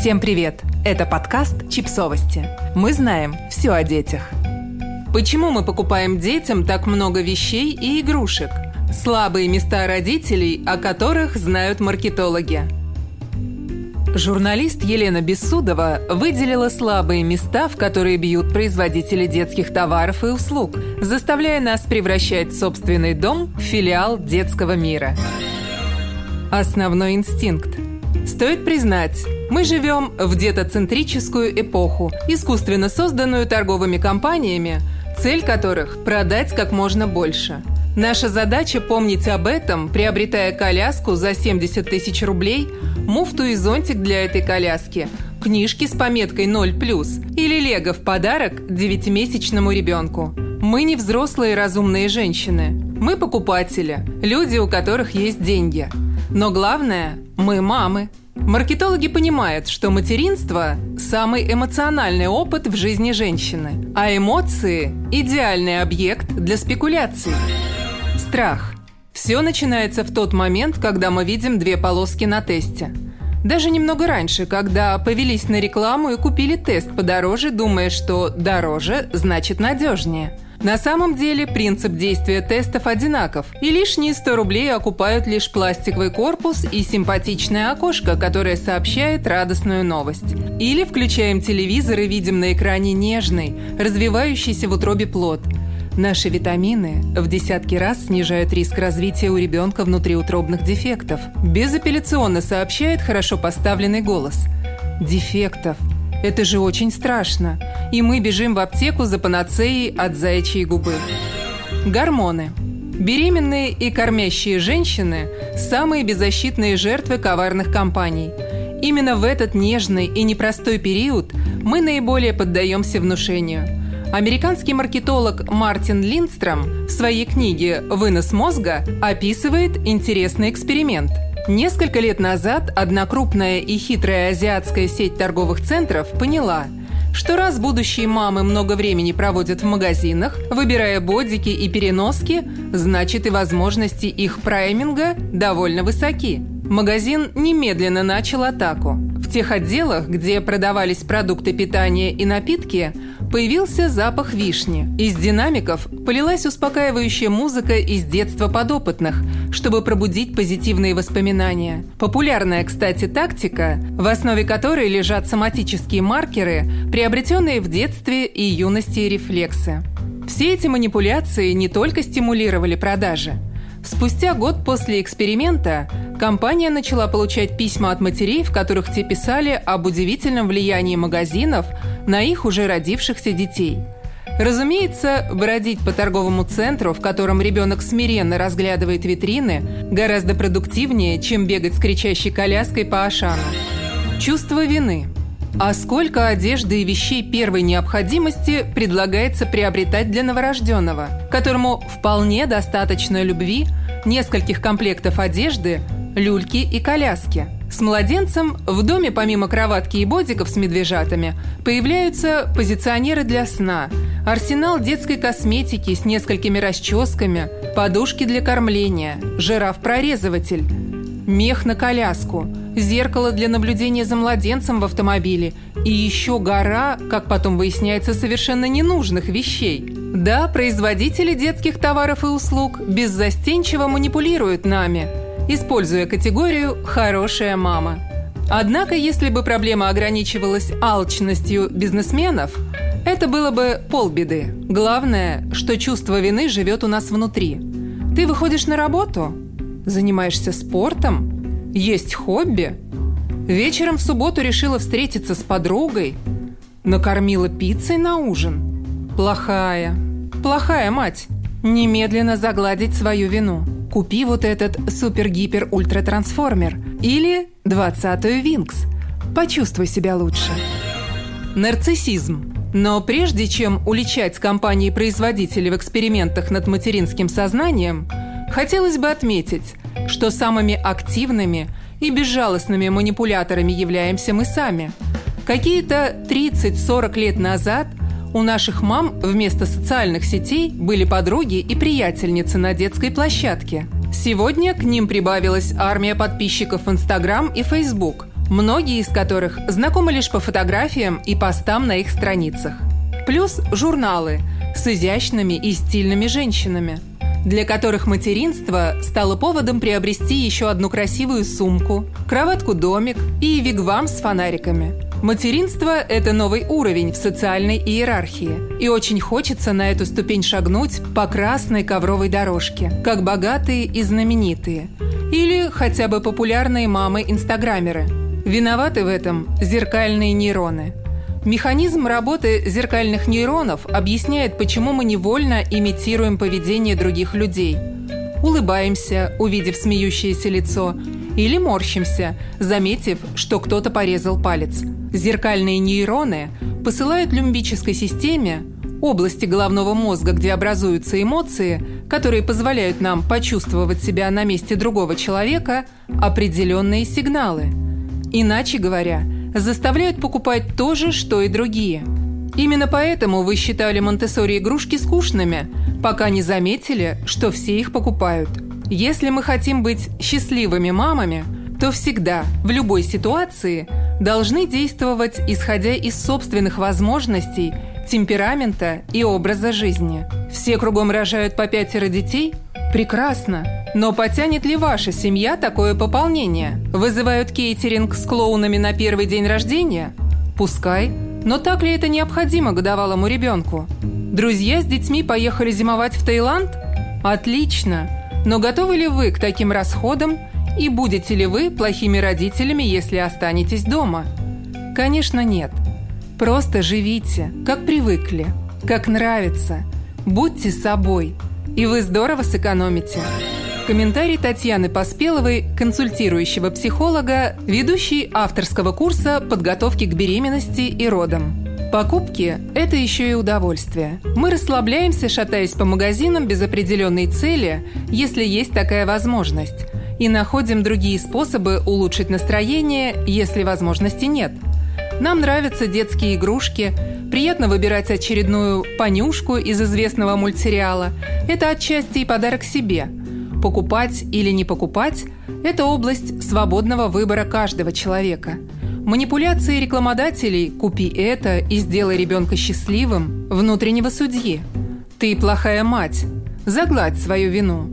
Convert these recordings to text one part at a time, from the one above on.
Всем привет! Это подкаст «Чипсовости». Мы знаем все о детях. Почему мы покупаем детям так много вещей и игрушек? Слабые места родителей, о которых знают маркетологи. Журналист Елена Бессудова выделила слабые места, в которые бьют производители детских товаров и услуг, заставляя нас превращать собственный дом в филиал детского мира. Основной инстинкт – Стоит признать, мы живем в детоцентрическую эпоху, искусственно созданную торговыми компаниями, цель которых – продать как можно больше. Наша задача – помнить об этом, приобретая коляску за 70 тысяч рублей, муфту и зонтик для этой коляски, книжки с пометкой 0+, или лего в подарок девятимесячному ребенку. Мы не взрослые разумные женщины. Мы покупатели, люди, у которых есть деньги. Но главное – мы мамы. Маркетологи понимают, что материнство – самый эмоциональный опыт в жизни женщины, а эмоции – идеальный объект для спекуляций. Страх. Все начинается в тот момент, когда мы видим две полоски на тесте. Даже немного раньше, когда повелись на рекламу и купили тест подороже, думая, что дороже значит надежнее – на самом деле принцип действия тестов одинаков, и лишние 100 рублей окупают лишь пластиковый корпус и симпатичное окошко, которое сообщает радостную новость. Или включаем телевизор и видим на экране нежный, развивающийся в утробе плод. Наши витамины в десятки раз снижают риск развития у ребенка внутриутробных дефектов. Безапелляционно сообщает хорошо поставленный голос. Дефектов – это же очень страшно. И мы бежим в аптеку за панацеей от заячьей губы. Гормоны. Беременные и кормящие женщины – самые беззащитные жертвы коварных компаний. Именно в этот нежный и непростой период мы наиболее поддаемся внушению. Американский маркетолог Мартин Линдстром в своей книге «Вынос мозга» описывает интересный эксперимент – Несколько лет назад одна крупная и хитрая азиатская сеть торговых центров поняла, что раз будущие мамы много времени проводят в магазинах, выбирая бодики и переноски, значит и возможности их прайминга довольно высоки. Магазин немедленно начал атаку. В тех отделах, где продавались продукты питания и напитки, появился запах вишни. Из динамиков полилась успокаивающая музыка из детства подопытных, чтобы пробудить позитивные воспоминания. Популярная, кстати, тактика, в основе которой лежат соматические маркеры, приобретенные в детстве и юности рефлексы. Все эти манипуляции не только стимулировали продажи. Спустя год после эксперимента компания начала получать письма от матерей, в которых те писали об удивительном влиянии магазинов на их уже родившихся детей. Разумеется, бродить по торговому центру, в котором ребенок смиренно разглядывает витрины, гораздо продуктивнее, чем бегать с кричащей коляской по Ашану. Чувство вины. А сколько одежды и вещей первой необходимости предлагается приобретать для новорожденного, которому вполне достаточно любви, нескольких комплектов одежды, люльки и коляски. С младенцем в доме помимо кроватки и бодиков с медвежатами появляются позиционеры для сна, арсенал детской косметики с несколькими расческами, подушки для кормления, жираф-прорезыватель, мех на коляску, зеркало для наблюдения за младенцем в автомобиле и еще гора, как потом выясняется, совершенно ненужных вещей. Да, производители детских товаров и услуг беззастенчиво манипулируют нами – используя категорию «хорошая мама». Однако, если бы проблема ограничивалась алчностью бизнесменов, это было бы полбеды. Главное, что чувство вины живет у нас внутри. Ты выходишь на работу? Занимаешься спортом? Есть хобби? Вечером в субботу решила встретиться с подругой? Накормила пиццей на ужин? Плохая. Плохая мать. Немедленно загладить свою вину – Купи вот этот супер-гипер-ультра-трансформер или 20-ю Винкс. Почувствуй себя лучше. Нарциссизм. Но прежде чем уличать компании-производители в экспериментах над материнским сознанием, хотелось бы отметить, что самыми активными и безжалостными манипуляторами являемся мы сами. Какие-то 30-40 лет назад – у наших мам вместо социальных сетей были подруги и приятельницы на детской площадке. Сегодня к ним прибавилась армия подписчиков в Инстаграм и Фейсбук. многие из которых знакомы лишь по фотографиям и постам на их страницах. Плюс журналы с изящными и стильными женщинами, для которых материнство стало поводом приобрести еще одну красивую сумку, кроватку-домик и вигвам с фонариками – Материнство – это новый уровень в социальной иерархии. И очень хочется на эту ступень шагнуть по красной ковровой дорожке, как богатые и знаменитые. Или хотя бы популярные мамы-инстаграмеры. Виноваты в этом зеркальные нейроны. Механизм работы зеркальных нейронов объясняет, почему мы невольно имитируем поведение других людей. Улыбаемся, увидев смеющееся лицо, или морщимся, заметив, что кто-то порезал палец – Зеркальные нейроны посылают лимбической системе, области головного мозга, где образуются эмоции, которые позволяют нам почувствовать себя на месте другого человека, определенные сигналы. Иначе говоря, заставляют покупать то же, что и другие. Именно поэтому вы считали Монтессори игрушки скучными, пока не заметили, что все их покупают. Если мы хотим быть счастливыми мамами, то всегда, в любой ситуации – должны действовать исходя из собственных возможностей, темперамента и образа жизни. Все кругом рожают по пятеро детей? Прекрасно. Но потянет ли ваша семья такое пополнение? Вызывают кейтеринг с клоунами на первый день рождения? Пускай. Но так ли это необходимо годовалому ребенку? Друзья с детьми поехали зимовать в Таиланд? Отлично. Но готовы ли вы к таким расходам и будете ли вы плохими родителями, если останетесь дома? Конечно, нет. Просто живите, как привыкли, как нравится. Будьте собой, и вы здорово сэкономите. Комментарий Татьяны Поспеловой, консультирующего психолога, ведущей авторского курса подготовки к беременности и родам. Покупки – это еще и удовольствие. Мы расслабляемся, шатаясь по магазинам без определенной цели, если есть такая возможность – и находим другие способы улучшить настроение, если возможности нет. Нам нравятся детские игрушки, приятно выбирать очередную понюшку из известного мультсериала. Это отчасти и подарок себе. Покупать или не покупать – это область свободного выбора каждого человека. Манипуляции рекламодателей «купи это и сделай ребенка счастливым» внутреннего судьи. «Ты плохая мать», загладь свою вину.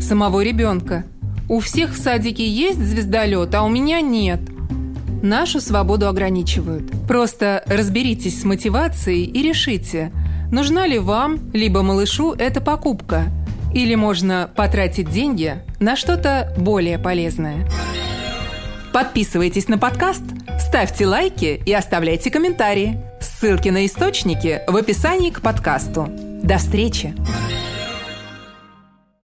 Самого ребенка – у всех в садике есть звездолет, а у меня нет. Нашу свободу ограничивают. Просто разберитесь с мотивацией и решите, нужна ли вам, либо малышу эта покупка. Или можно потратить деньги на что-то более полезное. Подписывайтесь на подкаст, ставьте лайки и оставляйте комментарии. Ссылки на источники в описании к подкасту. До встречи!